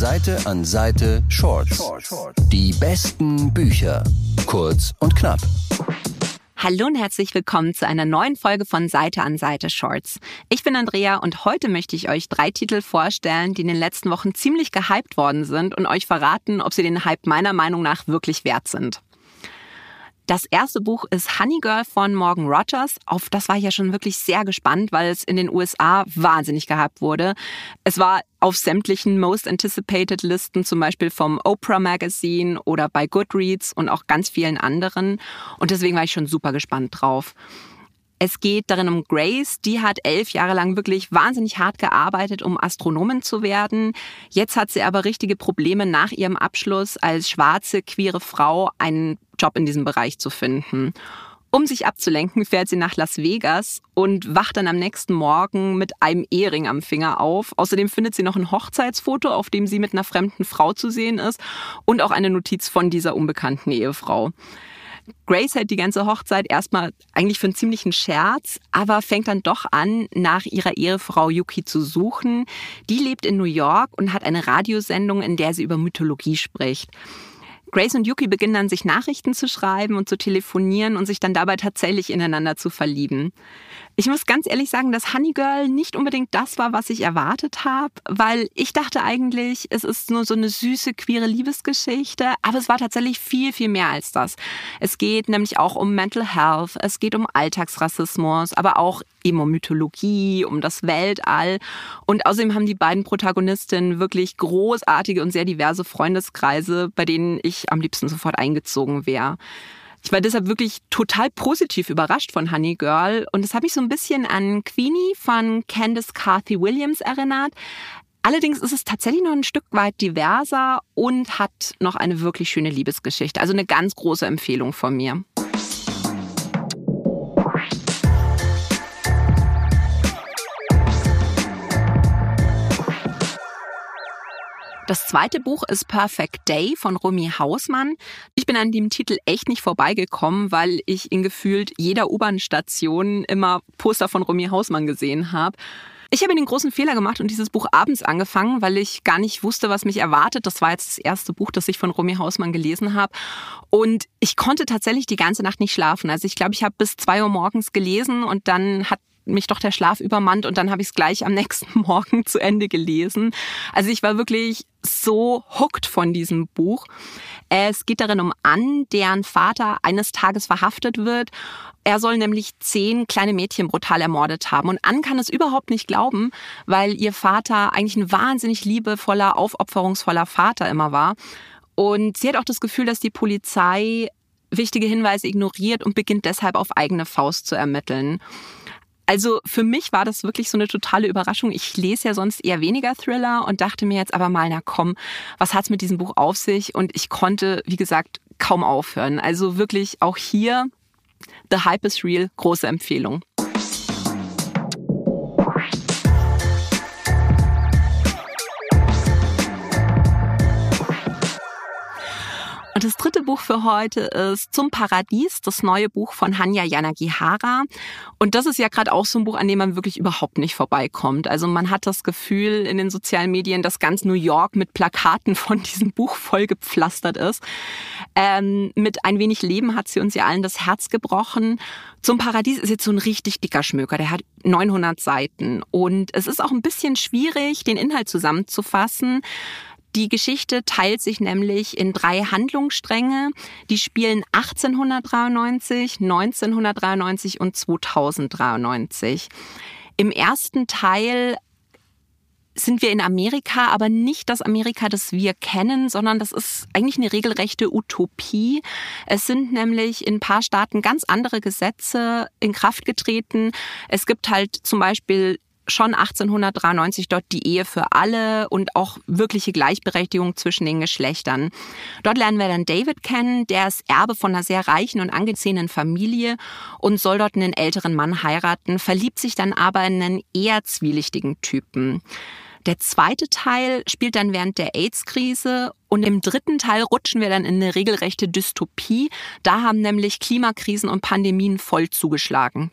Seite an Seite Shorts. Die besten Bücher. Kurz und knapp. Hallo und herzlich willkommen zu einer neuen Folge von Seite an Seite Shorts. Ich bin Andrea und heute möchte ich euch drei Titel vorstellen, die in den letzten Wochen ziemlich gehypt worden sind und euch verraten, ob sie den Hype meiner Meinung nach wirklich wert sind. Das erste Buch ist Honey Girl von Morgan Rogers. Auf das war ich ja schon wirklich sehr gespannt, weil es in den USA wahnsinnig gehypt wurde. Es war auf sämtlichen Most Anticipated Listen, zum Beispiel vom Oprah Magazine oder bei Goodreads und auch ganz vielen anderen. Und deswegen war ich schon super gespannt drauf. Es geht darin um Grace, die hat elf Jahre lang wirklich wahnsinnig hart gearbeitet, um Astronomin zu werden. Jetzt hat sie aber richtige Probleme nach ihrem Abschluss als schwarze, queere Frau einen Job in diesem Bereich zu finden. Um sich abzulenken, fährt sie nach Las Vegas und wacht dann am nächsten Morgen mit einem Ehering am Finger auf. Außerdem findet sie noch ein Hochzeitsfoto, auf dem sie mit einer fremden Frau zu sehen ist und auch eine Notiz von dieser unbekannten Ehefrau. Grace hält die ganze Hochzeit erstmal eigentlich für einen ziemlichen Scherz, aber fängt dann doch an, nach ihrer Ehefrau Yuki zu suchen. Die lebt in New York und hat eine Radiosendung, in der sie über Mythologie spricht. Grace und Yuki beginnen dann, sich Nachrichten zu schreiben und zu telefonieren und sich dann dabei tatsächlich ineinander zu verlieben. Ich muss ganz ehrlich sagen, dass Honey Girl nicht unbedingt das war, was ich erwartet habe, weil ich dachte eigentlich, es ist nur so eine süße, queere Liebesgeschichte, aber es war tatsächlich viel, viel mehr als das. Es geht nämlich auch um Mental Health, es geht um Alltagsrassismus, aber auch eben um Mythologie, um das Weltall. Und außerdem haben die beiden Protagonistinnen wirklich großartige und sehr diverse Freundeskreise, bei denen ich am liebsten sofort eingezogen wäre. Ich war deshalb wirklich total positiv überrascht von Honey Girl und es hat mich so ein bisschen an Queenie von Candice Carthy Williams erinnert. Allerdings ist es tatsächlich noch ein Stück weit diverser und hat noch eine wirklich schöne Liebesgeschichte. Also eine ganz große Empfehlung von mir. Das zweite Buch ist Perfect Day von Romy Hausmann. Ich bin an dem Titel echt nicht vorbeigekommen, weil ich in gefühlt jeder U-Bahn-Station immer Poster von Romy Hausmann gesehen habe. Ich habe den großen Fehler gemacht und dieses Buch abends angefangen, weil ich gar nicht wusste, was mich erwartet. Das war jetzt das erste Buch, das ich von Romy Hausmann gelesen habe. Und ich konnte tatsächlich die ganze Nacht nicht schlafen. Also ich glaube, ich habe bis zwei Uhr morgens gelesen und dann hat mich doch der Schlaf übermannt und dann habe ich es gleich am nächsten Morgen zu Ende gelesen. Also ich war wirklich so hooked von diesem Buch. Es geht darin um Ann, deren Vater eines Tages verhaftet wird. Er soll nämlich zehn kleine Mädchen brutal ermordet haben. Und Ann kann es überhaupt nicht glauben, weil ihr Vater eigentlich ein wahnsinnig liebevoller, aufopferungsvoller Vater immer war. Und sie hat auch das Gefühl, dass die Polizei wichtige Hinweise ignoriert und beginnt deshalb auf eigene Faust zu ermitteln. Also für mich war das wirklich so eine totale Überraschung. Ich lese ja sonst eher weniger Thriller und dachte mir jetzt aber mal, na komm, was hat's mit diesem Buch auf sich? Und ich konnte, wie gesagt, kaum aufhören. Also wirklich auch hier The Hype is Real, große Empfehlung. Und das dritte Buch für heute ist Zum Paradies, das neue Buch von Hanya Yanagihara. Und das ist ja gerade auch so ein Buch, an dem man wirklich überhaupt nicht vorbeikommt. Also man hat das Gefühl in den sozialen Medien, dass ganz New York mit Plakaten von diesem Buch vollgepflastert ist. Ähm, mit ein wenig Leben hat sie uns ja allen das Herz gebrochen. Zum Paradies ist jetzt so ein richtig dicker Schmöker. Der hat 900 Seiten. Und es ist auch ein bisschen schwierig, den Inhalt zusammenzufassen. Die Geschichte teilt sich nämlich in drei Handlungsstränge. Die spielen 1893, 1993 und 2093. Im ersten Teil sind wir in Amerika, aber nicht das Amerika, das wir kennen, sondern das ist eigentlich eine regelrechte Utopie. Es sind nämlich in ein paar Staaten ganz andere Gesetze in Kraft getreten. Es gibt halt zum Beispiel schon 1893 dort die Ehe für alle und auch wirkliche Gleichberechtigung zwischen den Geschlechtern. Dort lernen wir dann David kennen, der ist Erbe von einer sehr reichen und angesehenen Familie und soll dort einen älteren Mann heiraten, verliebt sich dann aber in einen eher zwielichtigen Typen. Der zweite Teil spielt dann während der AIDS-Krise und im dritten Teil rutschen wir dann in eine regelrechte Dystopie. Da haben nämlich Klimakrisen und Pandemien voll zugeschlagen.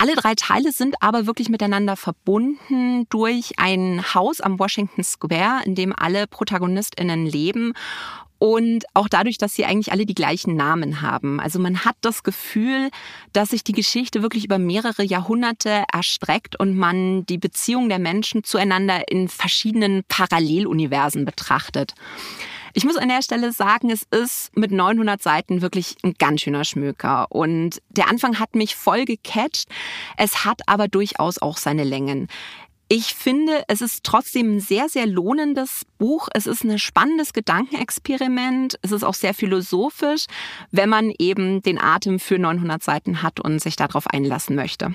Alle drei Teile sind aber wirklich miteinander verbunden durch ein Haus am Washington Square, in dem alle Protagonistinnen leben und auch dadurch, dass sie eigentlich alle die gleichen Namen haben. Also man hat das Gefühl, dass sich die Geschichte wirklich über mehrere Jahrhunderte erstreckt und man die Beziehung der Menschen zueinander in verschiedenen Paralleluniversen betrachtet. Ich muss an der Stelle sagen, es ist mit 900 Seiten wirklich ein ganz schöner Schmöker. Und der Anfang hat mich voll gecatcht. Es hat aber durchaus auch seine Längen. Ich finde, es ist trotzdem ein sehr, sehr lohnendes Buch. Es ist ein spannendes Gedankenexperiment. Es ist auch sehr philosophisch, wenn man eben den Atem für 900 Seiten hat und sich darauf einlassen möchte.